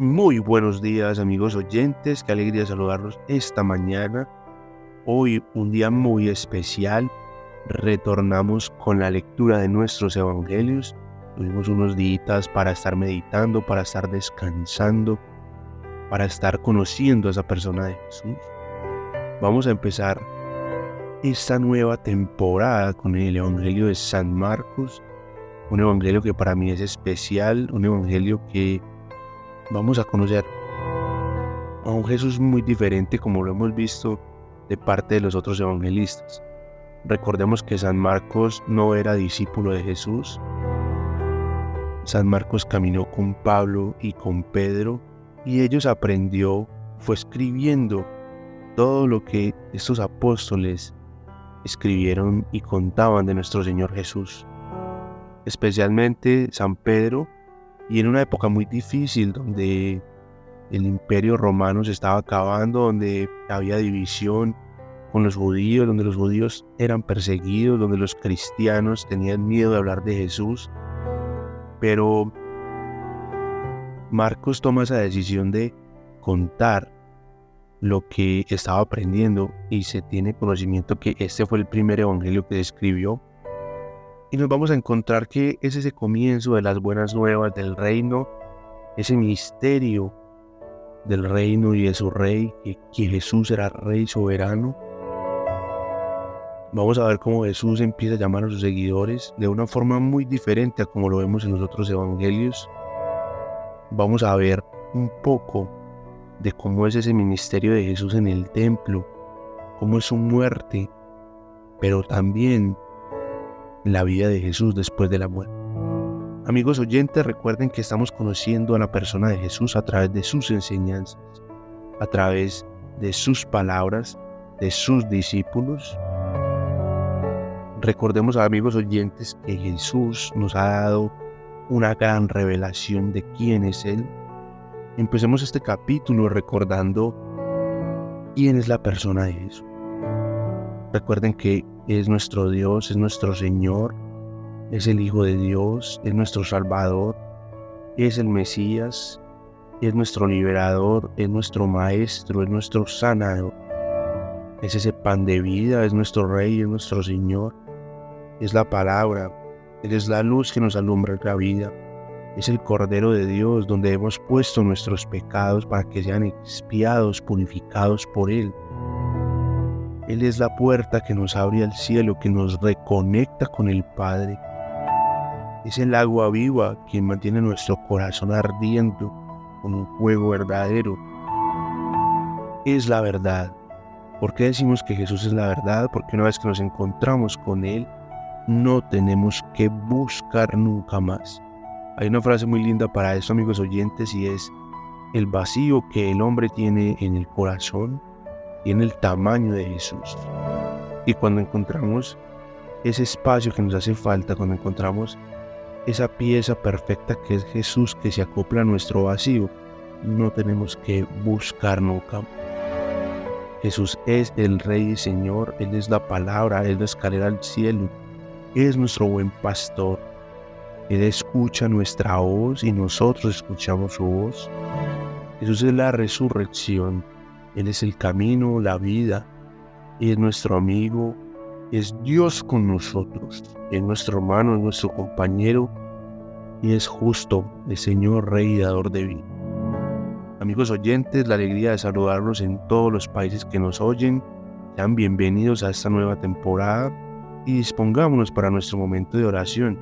Muy buenos días amigos oyentes, qué alegría saludarlos esta mañana. Hoy un día muy especial, retornamos con la lectura de nuestros evangelios. Tuvimos unos días para estar meditando, para estar descansando, para estar conociendo a esa persona de Jesús. Vamos a empezar esta nueva temporada con el Evangelio de San Marcos, un Evangelio que para mí es especial, un Evangelio que vamos a conocer a un Jesús muy diferente como lo hemos visto de parte de los otros evangelistas. Recordemos que San Marcos no era discípulo de Jesús. San Marcos caminó con Pablo y con Pedro y ellos aprendió, fue escribiendo todo lo que estos apóstoles escribieron y contaban de nuestro Señor Jesús. Especialmente San Pedro y en una época muy difícil donde el imperio romano se estaba acabando, donde había división con los judíos, donde los judíos eran perseguidos, donde los cristianos tenían miedo de hablar de Jesús. Pero Marcos toma esa decisión de contar lo que estaba aprendiendo y se tiene conocimiento que este fue el primer evangelio que escribió y nos vamos a encontrar que es ese comienzo de las buenas nuevas del reino, ese misterio del reino y de su rey, que, Jesús era rey soberano. Vamos a ver cómo Jesús empieza a llamar a sus seguidores de una forma muy diferente a como lo vemos en los otros evangelios. Vamos a ver un poco de cómo es ese ministerio de Jesús en el templo, cómo es su muerte, pero también la vida de Jesús después de la muerte. Amigos oyentes, recuerden que estamos conociendo a la persona de Jesús a través de sus enseñanzas, a través de sus palabras, de sus discípulos. Recordemos, amigos oyentes, que Jesús nos ha dado una gran revelación de quién es Él. Empecemos este capítulo recordando quién es la persona de Jesús. Recuerden que es nuestro Dios, es nuestro Señor, es el Hijo de Dios, es nuestro Salvador, es el Mesías, es nuestro liberador, es nuestro Maestro, es nuestro sanador. Es ese pan de vida, es nuestro Rey, es nuestro Señor, es la palabra, es la luz que nos alumbra la vida, es el Cordero de Dios donde hemos puesto nuestros pecados para que sean expiados, purificados por Él. Él es la puerta que nos abre al cielo, que nos reconecta con el Padre. Es el agua viva quien mantiene nuestro corazón ardiendo con un fuego verdadero. Es la verdad. ¿Por qué decimos que Jesús es la verdad? Porque una vez que nos encontramos con Él, no tenemos que buscar nunca más. Hay una frase muy linda para eso, amigos oyentes, y es, el vacío que el hombre tiene en el corazón tiene el tamaño de Jesús. Y cuando encontramos ese espacio que nos hace falta, cuando encontramos esa pieza perfecta que es Jesús que se acopla a nuestro vacío, no tenemos que buscar nunca. Jesús es el Rey y Señor, Él es la palabra, Él es la escalera al cielo, Él es nuestro buen pastor. Él escucha nuestra voz y nosotros escuchamos su voz. Jesús es la resurrección, él es el camino, la vida, es nuestro amigo, es Dios con nosotros, es nuestro hermano, es nuestro compañero y es justo, el Señor Rey y Dador de vida. Amigos oyentes, la alegría de saludarlos en todos los países que nos oyen. Sean bienvenidos a esta nueva temporada y dispongámonos para nuestro momento de oración,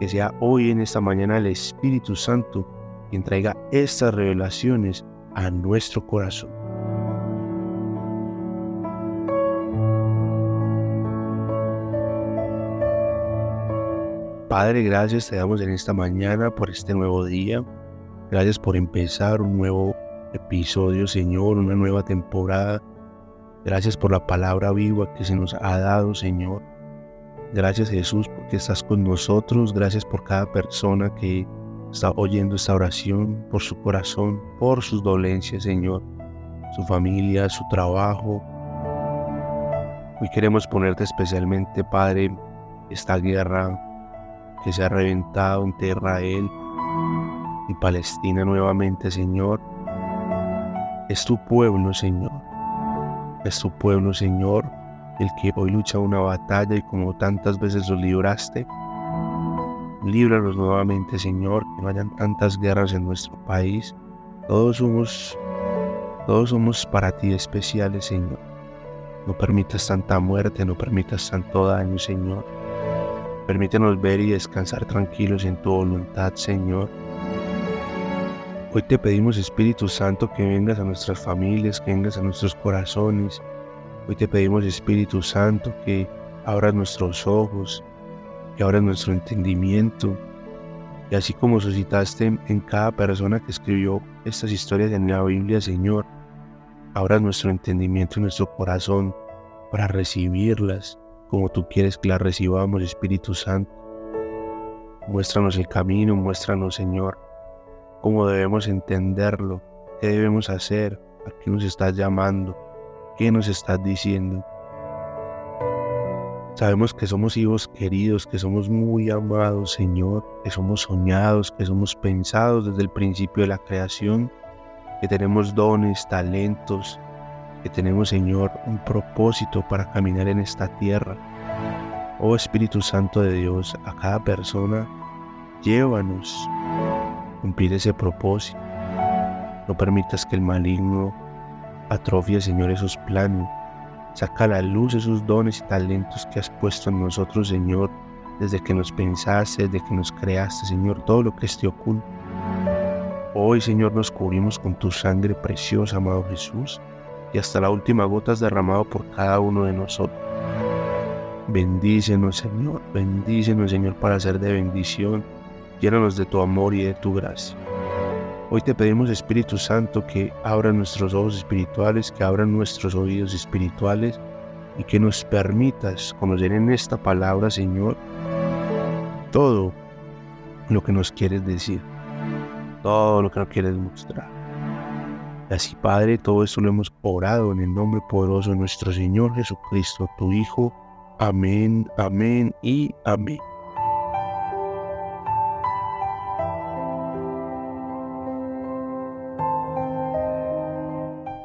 que sea hoy en esta mañana el Espíritu Santo quien traiga estas revelaciones a nuestro corazón. Padre, gracias te damos en esta mañana por este nuevo día. Gracias por empezar un nuevo episodio, Señor, una nueva temporada. Gracias por la palabra viva que se nos ha dado, Señor. Gracias Jesús porque estás con nosotros. Gracias por cada persona que está oyendo esta oración, por su corazón, por sus dolencias, Señor, su familia, su trabajo. Hoy queremos ponerte especialmente, y Palestina nuevamente, Señor. Es tu pueblo, Señor. Es tu pueblo, Señor, el que hoy lucha una batalla y como tantas veces lo libraste, líbranos nuevamente, Señor, que no hayan tantas guerras en nuestro país. Todos somos, todos somos para ti especiales, Señor. No permitas tanta muerte, no permitas tanto daño, Señor. Permítenos ver y descansar tranquilos en tu voluntad, Señor. Hoy te pedimos, Espíritu Santo, que vengas a nuestras familias, que vengas a nuestros corazones. Hoy te pedimos, Espíritu Santo, que abras nuestros ojos, que abras nuestro entendimiento. Y así como suscitaste en cada persona que escribió estas historias en la Biblia, Señor, abras nuestro entendimiento y nuestro corazón para recibirlas como tú quieres que las recibamos, Espíritu Santo. Muéstranos el camino, muéstranos, Señor, cómo debemos entenderlo, qué debemos hacer, a qué nos estás llamando, qué nos estás diciendo. Sabemos que somos hijos queridos, que somos muy amados, Señor, que somos soñados, que somos pensados desde el principio de la creación, que tenemos dones, talentos, que tenemos, Señor, un propósito para caminar en esta tierra. Oh Espíritu Santo de Dios, a cada persona, llévanos a cumplir ese propósito. No permitas que el maligno atrofie, Señor, esos planes. Saca a la luz esos dones y talentos que has puesto en nosotros, Señor, desde que nos pensaste, desde que nos creaste, Señor, todo lo que esté oculto. Hoy, Señor, nos cubrimos con tu sangre preciosa, amado Jesús y hasta la última gota es derramado por cada uno de nosotros. Bendícenos, Señor, bendícenos, Señor, para ser de bendición. Llénanos de tu amor y de tu gracia. Hoy te pedimos, Espíritu Santo, que abra nuestros ojos espirituales, que abra nuestros oídos espirituales y que nos permitas conocer en esta palabra, Señor, todo lo que nos quieres decir, todo lo que nos quieres mostrar. Así, Padre, todo esto lo hemos orado en el nombre poderoso de nuestro Señor Jesucristo, tu Hijo. Amén, amén y amén.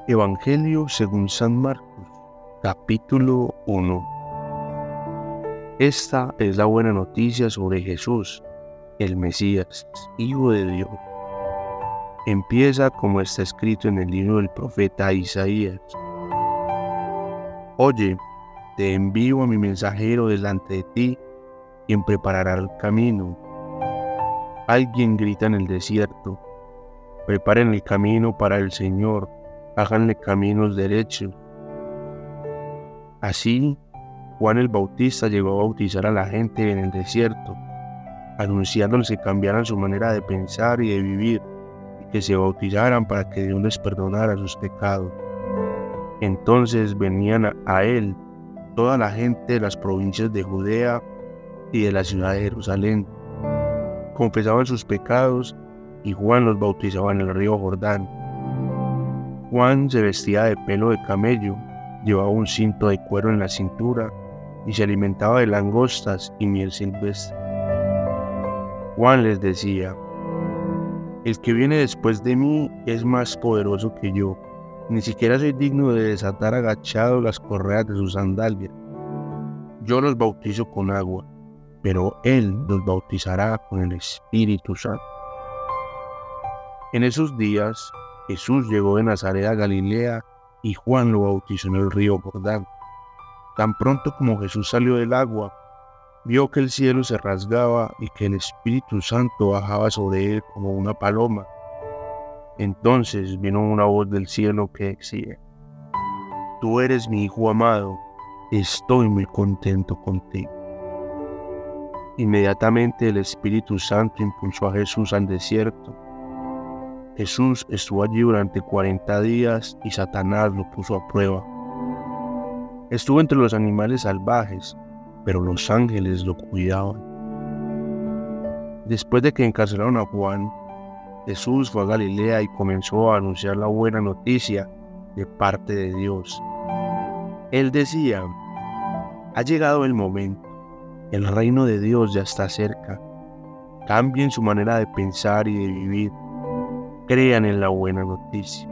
Evangelio según San Marcos, capítulo 1. Esta es la buena noticia sobre Jesús, el Mesías, Hijo de Dios empieza como está escrito en el libro del profeta Isaías. Oye, te envío a mi mensajero delante de ti, quien preparará el camino. Alguien grita en el desierto, preparen el camino para el Señor, háganle caminos derechos. Así, Juan el Bautista llegó a bautizar a la gente en el desierto, anunciándoles que cambiaran su manera de pensar y de vivir que se bautizaran para que Dios les perdonara sus pecados. Entonces venían a él toda la gente de las provincias de Judea y de la ciudad de Jerusalén. Confesaban sus pecados y Juan los bautizaba en el río Jordán. Juan se vestía de pelo de camello, llevaba un cinto de cuero en la cintura y se alimentaba de langostas y miel silvestre. Juan les decía, el que viene después de mí es más poderoso que yo. Ni siquiera soy digno de desatar agachado las correas de su sandalia. Yo los bautizo con agua, pero Él los bautizará con el Espíritu Santo. En esos días, Jesús llegó de Nazaret a Galilea y Juan lo bautizó en el río Jordán. Tan pronto como Jesús salió del agua, vio que el cielo se rasgaba y que el Espíritu Santo bajaba sobre él como una paloma. Entonces vino una voz del cielo que decía, Tú eres mi Hijo amado, estoy muy contento contigo. Inmediatamente el Espíritu Santo impulsó a Jesús al desierto. Jesús estuvo allí durante 40 días y Satanás lo puso a prueba. Estuvo entre los animales salvajes pero los ángeles lo cuidaban. Después de que encarcelaron a Juan, Jesús fue a Galilea y comenzó a anunciar la buena noticia de parte de Dios. Él decía, ha llegado el momento, el reino de Dios ya está cerca. Cambien su manera de pensar y de vivir crean en la buena noticia.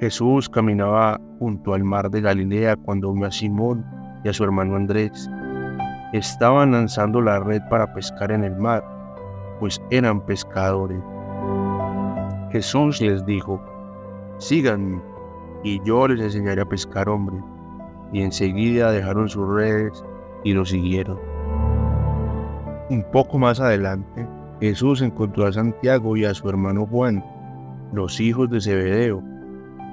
Jesús caminaba junto al mar de Galilea cuando vio a Simón y a su hermano Andrés. Estaban lanzando la red para pescar en el mar, pues eran pescadores. Jesús les dijo, síganme y yo les enseñaré a pescar hombres. Y enseguida dejaron sus redes y lo siguieron. Un poco más adelante, Jesús encontró a Santiago y a su hermano Juan, los hijos de Zebedeo.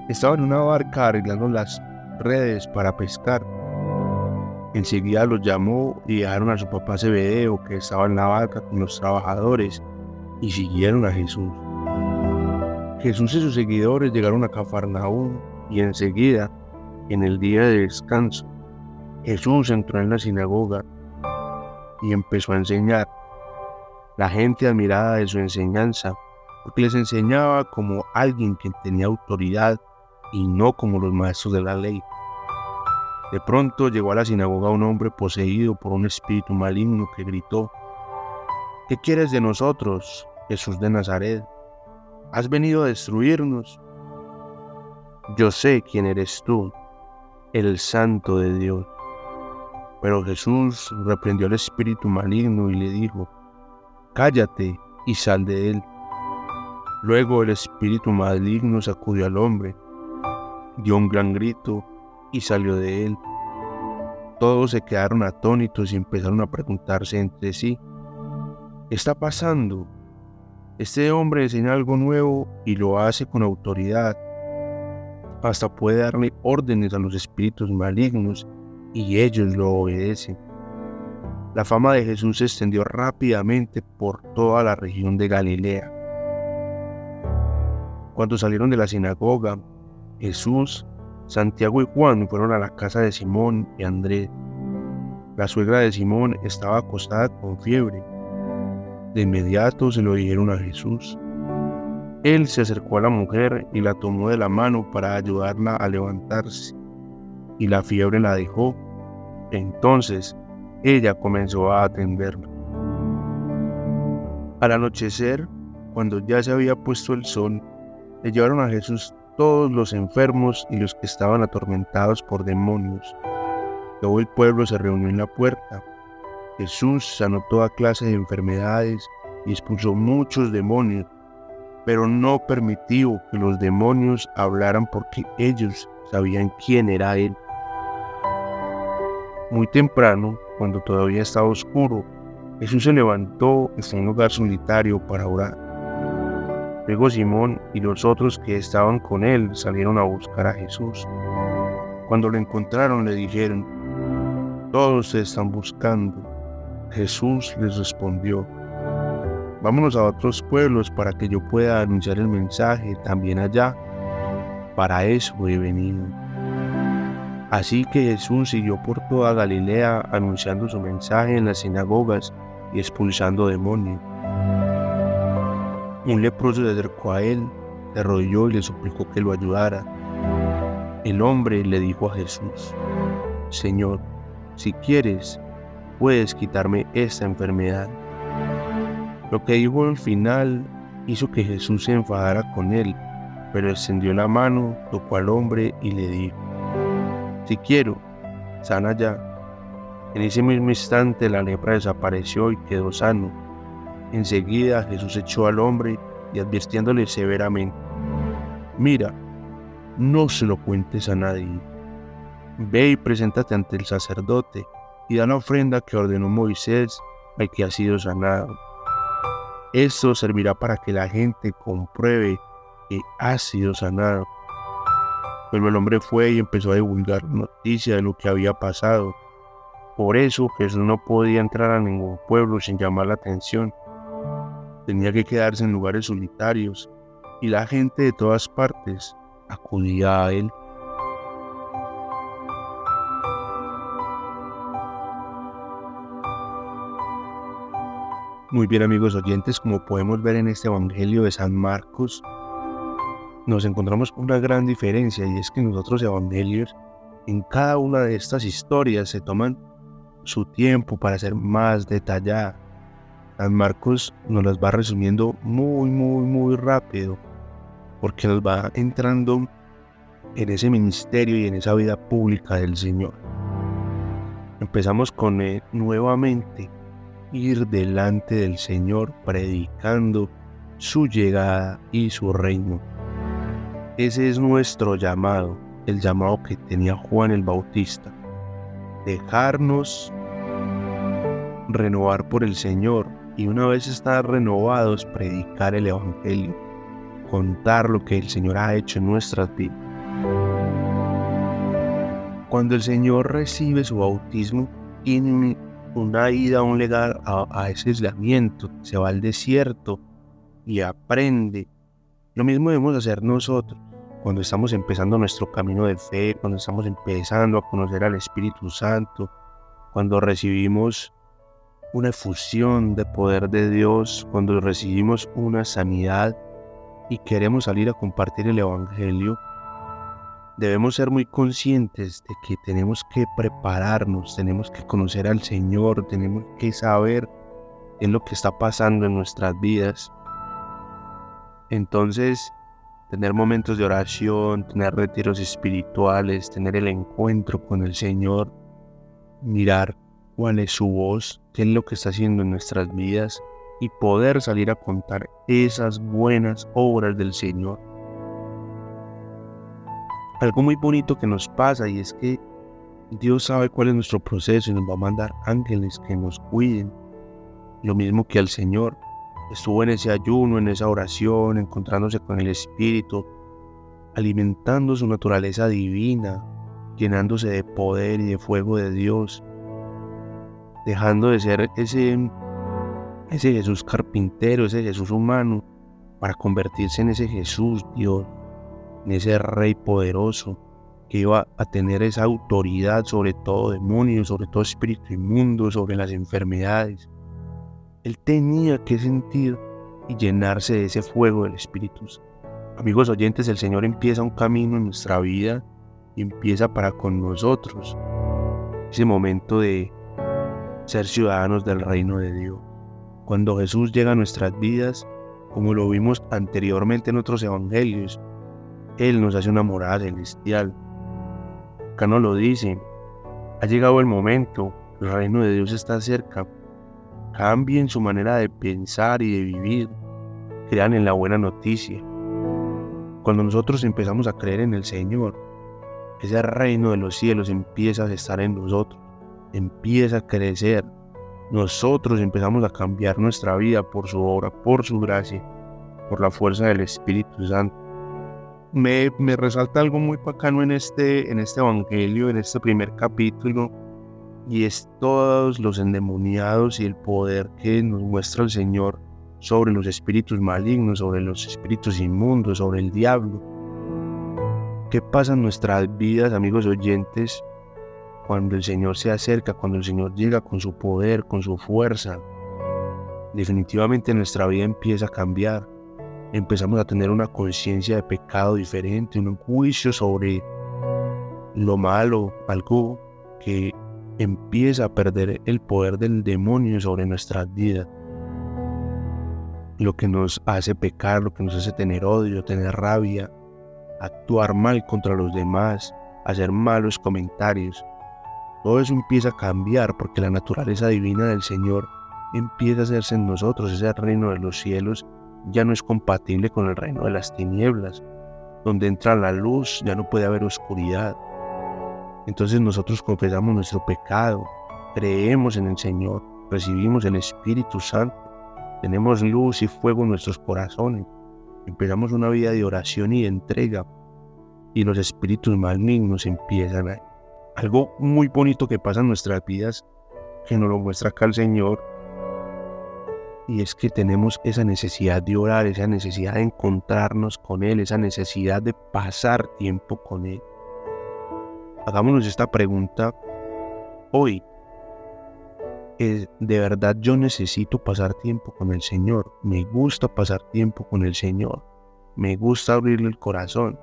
Estaban en una barca arreglando las redes para pescar. Enseguida los llamó y dejaron a su papá Zebedeo, que estaba en la barca con los trabajadores, y siguieron a Jesús. Jesús y sus seguidores llegaron a Cafarnaúm y enseguida, en el día de descanso, Jesús entró en la sinagoga y empezó a enseñar. La gente admirada de su enseñanza, porque les enseñaba como alguien que tenía autoridad y no como los maestros de la ley. De pronto llegó a la sinagoga un hombre poseído por un espíritu maligno que gritó, ¿Qué quieres de nosotros, Jesús de Nazaret? ¿Has venido a destruirnos? Yo sé quién eres tú, el santo de Dios. Pero Jesús reprendió al espíritu maligno y le dijo, cállate y sal de él. Luego el espíritu maligno sacudió al hombre, dio un gran grito y salió de él. Todos se quedaron atónitos y empezaron a preguntarse entre sí, ¿qué está pasando? Este hombre enseña algo nuevo y lo hace con autoridad. Hasta puede darle órdenes a los espíritus malignos y ellos lo obedecen. La fama de Jesús se extendió rápidamente por toda la región de Galilea. Cuando salieron de la sinagoga, Jesús, Santiago y Juan fueron a la casa de Simón y Andrés. La suegra de Simón estaba acostada con fiebre. De inmediato se lo dijeron a Jesús. Él se acercó a la mujer y la tomó de la mano para ayudarla a levantarse, y la fiebre la dejó. Entonces ella comenzó a atenderlo. Al anochecer, cuando ya se había puesto el sol, le llevaron a Jesús todos los enfermos y los que estaban atormentados por demonios. Todo el pueblo se reunió en la puerta. Jesús sanó toda clase de enfermedades y expulsó muchos demonios, pero no permitió que los demonios hablaran porque ellos sabían quién era Él. Muy temprano, cuando todavía estaba oscuro, Jesús se levantó en un lugar solitario para orar. Luego Simón y los otros que estaban con él salieron a buscar a Jesús. Cuando lo encontraron le dijeron, todos se están buscando. Jesús les respondió, vámonos a otros pueblos para que yo pueda anunciar el mensaje también allá. Para eso he venido. Así que Jesús siguió por toda Galilea anunciando su mensaje en las sinagogas y expulsando demonios. Un leproso se acercó a él, se arrodilló y le suplicó que lo ayudara. El hombre le dijo a Jesús, Señor, si quieres, puedes quitarme esta enfermedad. Lo que dijo al final hizo que Jesús se enfadara con él, pero extendió la mano, tocó al hombre y le dijo, si quiero, sana ya. En ese mismo instante la lepra desapareció y quedó sano. Enseguida Jesús echó al hombre y advirtiéndole severamente, mira, no se lo cuentes a nadie. Ve y preséntate ante el sacerdote y da la ofrenda que ordenó Moisés al que ha sido sanado. Esto servirá para que la gente compruebe que ha sido sanado. Pero el hombre fue y empezó a divulgar noticias de lo que había pasado. Por eso Jesús no podía entrar a ningún pueblo sin llamar la atención. Tenía que quedarse en lugares solitarios y la gente de todas partes acudía a él. Muy bien amigos oyentes, como podemos ver en este Evangelio de San Marcos, nos encontramos con una gran diferencia y es que los evangelios, en cada una de estas historias se toman su tiempo para ser más detallada. San Marcos nos las va resumiendo muy, muy, muy rápido, porque nos va entrando en ese ministerio y en esa vida pública del Señor. Empezamos con eh, nuevamente ir delante del Señor predicando su llegada y su reino. Ese es nuestro llamado, el llamado que tenía Juan el Bautista. Dejarnos renovar por el Señor y una vez estar renovados, predicar el Evangelio, contar lo que el Señor ha hecho en nuestras vidas. Cuando el Señor recibe su bautismo, tiene una ida, un legar a, a ese aislamiento, se va al desierto y aprende. Lo mismo debemos hacer nosotros cuando estamos empezando nuestro camino de fe, cuando estamos empezando a conocer al Espíritu Santo, cuando recibimos una efusión de poder de Dios, cuando recibimos una sanidad y queremos salir a compartir el Evangelio, debemos ser muy conscientes de que tenemos que prepararnos, tenemos que conocer al Señor, tenemos que saber en lo que está pasando en nuestras vidas. Entonces, tener momentos de oración, tener retiros espirituales, tener el encuentro con el Señor, mirar cuál es su voz, qué es lo que está haciendo en nuestras vidas y poder salir a contar esas buenas obras del Señor. Algo muy bonito que nos pasa y es que Dios sabe cuál es nuestro proceso y nos va a mandar ángeles que nos cuiden. Lo mismo que al Señor. Estuvo en ese ayuno, en esa oración, encontrándose con el Espíritu, alimentando su naturaleza divina, llenándose de poder y de fuego de Dios, dejando de ser ese, ese Jesús carpintero, ese Jesús humano, para convertirse en ese Jesús Dios, en ese Rey poderoso que iba a tener esa autoridad sobre todo demonio, sobre todo espíritu inmundo, sobre las enfermedades. Él tenía que sentir y llenarse de ese fuego del Espíritu. Amigos oyentes, el Señor empieza un camino en nuestra vida y empieza para con nosotros. Ese momento de ser ciudadanos del reino de Dios. Cuando Jesús llega a nuestras vidas, como lo vimos anteriormente en otros evangelios, Él nos hace una morada celestial. Acá lo dice. Ha llegado el momento, el reino de Dios está cerca. Cambien su manera de pensar y de vivir. Crean en la buena noticia. Cuando nosotros empezamos a creer en el Señor, ese reino de los cielos empieza a estar en nosotros empieza a crecer. Nosotros empezamos a cambiar nuestra vida por su obra, por su gracia, por la fuerza del Espíritu Santo. Me, me resalta algo muy bacano en este, en este Evangelio, en este primer capítulo, y es todos los endemoniados y el poder que nos muestra el Señor sobre los espíritus malignos, sobre los espíritus inmundos, sobre el diablo. ¿Qué pasa en nuestras vidas, amigos oyentes, cuando el Señor se acerca, cuando el Señor llega con su poder, con su fuerza, definitivamente nuestra vida empieza a cambiar. Empezamos a tener una conciencia de pecado diferente, un juicio sobre lo malo, algo que empieza a perder el poder del demonio sobre nuestras vidas. Lo que nos hace pecar, lo que nos hace tener odio, tener rabia, actuar mal contra los demás, hacer malos comentarios todo eso empieza a cambiar porque la naturaleza divina del Señor empieza a hacerse en nosotros. Ese reino de los cielos ya no es compatible con el reino de las tinieblas. Donde entra la luz ya no puede haber oscuridad. Entonces nosotros confesamos nuestro pecado, creemos en el Señor, recibimos el Espíritu Santo, tenemos luz y fuego en nuestros corazones, empezamos una vida de oración y de entrega y los espíritus malignos empiezan a algo muy bonito que pasa en nuestras vidas, que nos lo muestra acá el Señor, y es que tenemos esa necesidad de orar, esa necesidad de encontrarnos con Él, esa necesidad de pasar tiempo con Él. Hagámonos esta pregunta hoy. ¿De verdad yo necesito pasar tiempo con el Señor? Me gusta pasar tiempo con el Señor. Me gusta abrirle el corazón.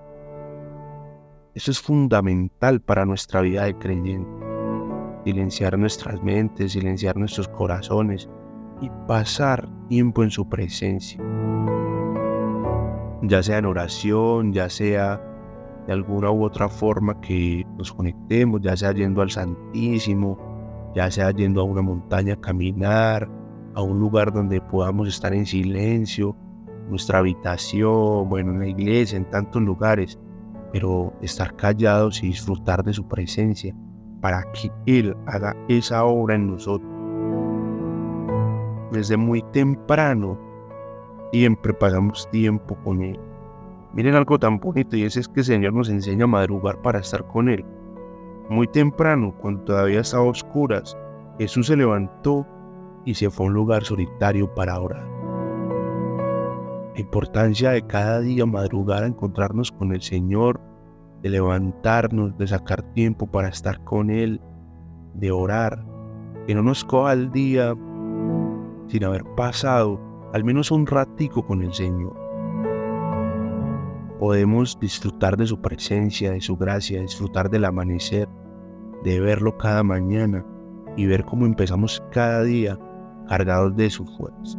Eso es fundamental para nuestra vida de creyente. Silenciar nuestras mentes, silenciar nuestros corazones y pasar tiempo en su presencia. Ya sea en oración, ya sea de alguna u otra forma que nos conectemos, ya sea yendo al Santísimo, ya sea yendo a una montaña a caminar, a un lugar donde podamos estar en silencio, nuestra habitación, bueno, en la iglesia, en tantos lugares, pero estar callados y disfrutar de su presencia para que Él haga esa obra en nosotros. Desde muy temprano siempre pasamos tiempo con Él. Miren algo tan bonito y ese es que el Señor nos enseña a madrugar para estar con Él. Muy temprano, cuando todavía estaba a oscuras, Jesús se levantó y se fue a un lugar solitario para orar. La importancia de cada día madrugar a encontrarnos con el Señor, de levantarnos, de sacar tiempo para estar con Él, de orar, que no nos coja el día sin haber pasado al menos un ratico con el Señor. Podemos disfrutar de su presencia, de su gracia, disfrutar del amanecer, de verlo cada mañana y ver cómo empezamos cada día cargados de su fuerza.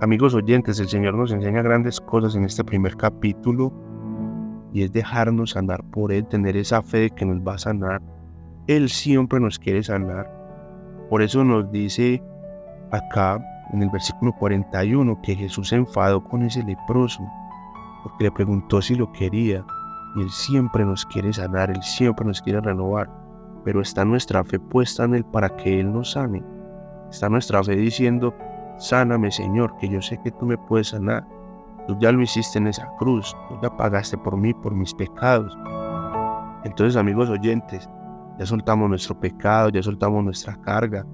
Amigos oyentes, el Señor nos enseña grandes cosas en este primer capítulo y es dejarnos andar por Él, tener esa fe de que nos va a sanar. Él siempre nos quiere sanar. Por eso nos dice acá en el versículo 41 que Jesús se enfadó con ese leproso porque le preguntó si lo quería y Él siempre nos quiere sanar, Él siempre nos quiere renovar, pero está nuestra fe puesta en Él para que Él nos sane. Está nuestra fe diciendo, sáname Señor, que yo sé que tú me puedes sanar. Tú ya lo hiciste en esa cruz, tú ya pagaste por mí, por mis pecados. Entonces amigos oyentes, ya soltamos nuestro pecado, ya soltamos nuestra carga,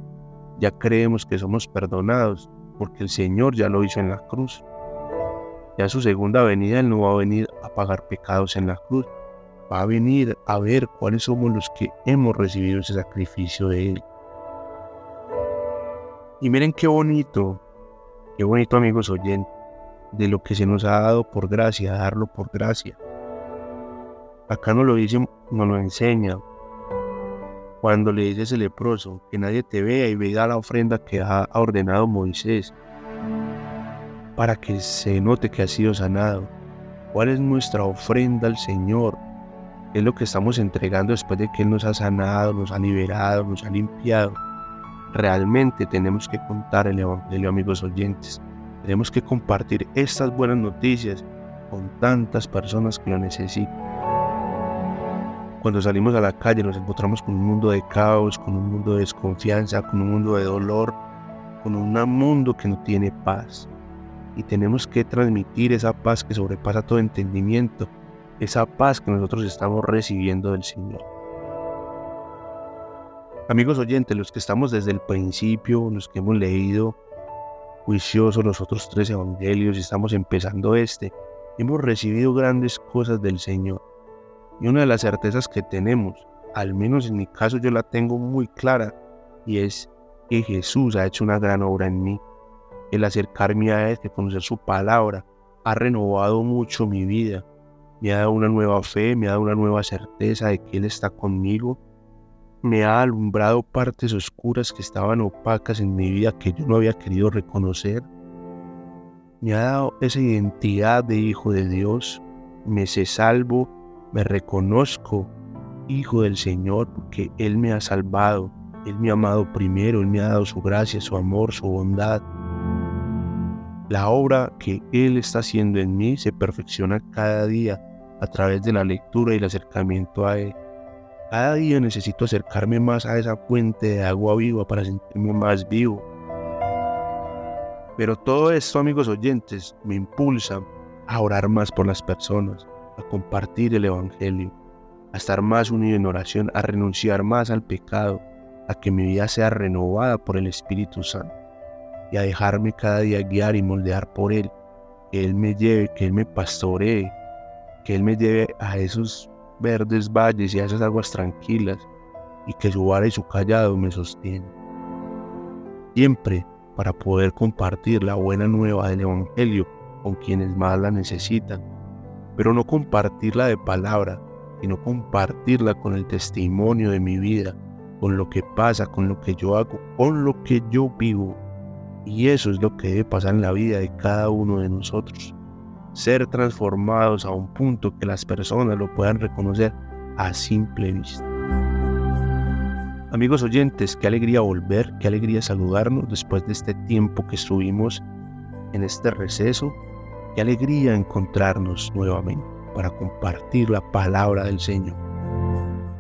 ya creemos que somos perdonados, porque el Señor ya lo hizo en la cruz. Ya su segunda venida Él no va a venir a pagar pecados en la cruz, va a venir a ver cuáles somos los que hemos recibido ese sacrificio de Él. Y miren qué bonito, qué bonito amigos oyentes, de lo que se nos ha dado por gracia, darlo por gracia. Acá nos lo dice, nos lo enseña. Cuando le dice ese leproso, que nadie te vea y vea la ofrenda que ha ordenado Moisés, para que se note que ha sido sanado. ¿Cuál es nuestra ofrenda al Señor? ¿Qué es lo que estamos entregando después de que Él nos ha sanado, nos ha liberado, nos ha limpiado? Realmente tenemos que contar el Evangelio, amigos oyentes. Tenemos que compartir estas buenas noticias con tantas personas que lo necesitan. Cuando salimos a la calle nos encontramos con un mundo de caos, con un mundo de desconfianza, con un mundo de dolor, con un mundo que no tiene paz. Y tenemos que transmitir esa paz que sobrepasa todo entendimiento, esa paz que nosotros estamos recibiendo del Señor. Amigos oyentes, los que estamos desde el principio, los que hemos leído juiciosos los otros tres evangelios y estamos empezando este, hemos recibido grandes cosas del Señor. Y una de las certezas que tenemos, al menos en mi caso yo la tengo muy clara, y es que Jesús ha hecho una gran obra en mí. El acercarme a Él, conocer su palabra, ha renovado mucho mi vida. Me ha dado una nueva fe, me ha dado una nueva certeza de que Él está conmigo me ha alumbrado partes oscuras que estaban opacas en mi vida que yo no había querido reconocer. Me ha dado esa identidad de hijo de Dios. Me sé salvo, me reconozco hijo del Señor porque Él me ha salvado. Él me ha amado primero, Él me ha dado su gracia, su amor, su bondad. La obra que Él está haciendo en mí se perfecciona cada día a través de la lectura y el acercamiento a Él. Cada día necesito acercarme más a esa fuente de agua viva para sentirme más vivo. Pero todo esto, amigos oyentes, me impulsa a orar más por las personas, a compartir el Evangelio, a estar más unido en oración, a renunciar más al pecado, a que mi vida sea renovada por el Espíritu Santo y a dejarme cada día guiar y moldear por Él, que Él me lleve, que Él me pastoree, que Él me lleve a esos verdes valles y esas aguas tranquilas, y que su vara y su callado me sostienen. Siempre para poder compartir la buena nueva del Evangelio con quienes más la necesitan, pero no compartirla de palabra, sino compartirla con el testimonio de mi vida, con lo que pasa, con lo que yo hago, con lo que yo vivo. Y eso es lo que debe pasar en la vida de cada uno de nosotros. Ser transformados a un punto que las personas lo puedan reconocer a simple vista. Amigos oyentes, qué alegría volver, qué alegría saludarnos después de este tiempo que estuvimos en este receso. Qué alegría encontrarnos nuevamente para compartir la palabra del Señor.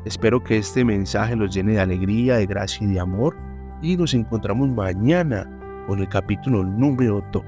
Espero que este mensaje los llene de alegría, de gracia y de amor y nos encontramos mañana con el capítulo número 2.